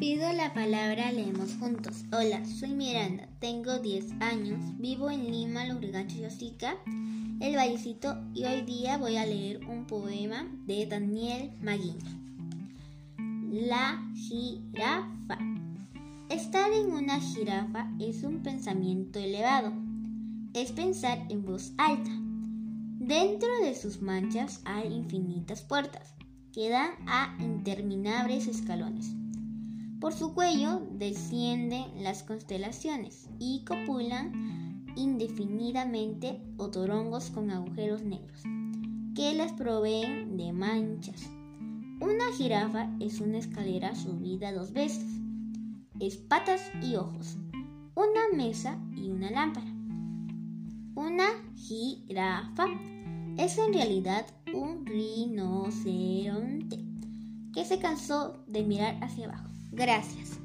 la palabra leemos juntos. Hola, soy Miranda, tengo 10 años, vivo en Lima, Lurigancho y Osica, el Vallecito, y hoy día voy a leer un poema de Daniel Maguino. La jirafa. Estar en una jirafa es un pensamiento elevado, es pensar en voz alta. Dentro de sus manchas hay infinitas puertas que dan a interminables escalones. Por su cuello descienden las constelaciones y copulan indefinidamente otorongos con agujeros negros que las proveen de manchas. Una jirafa es una escalera subida dos veces, es patas y ojos, una mesa y una lámpara. Una jirafa es en realidad un rinoceronte que se cansó de mirar hacia abajo. Gracias.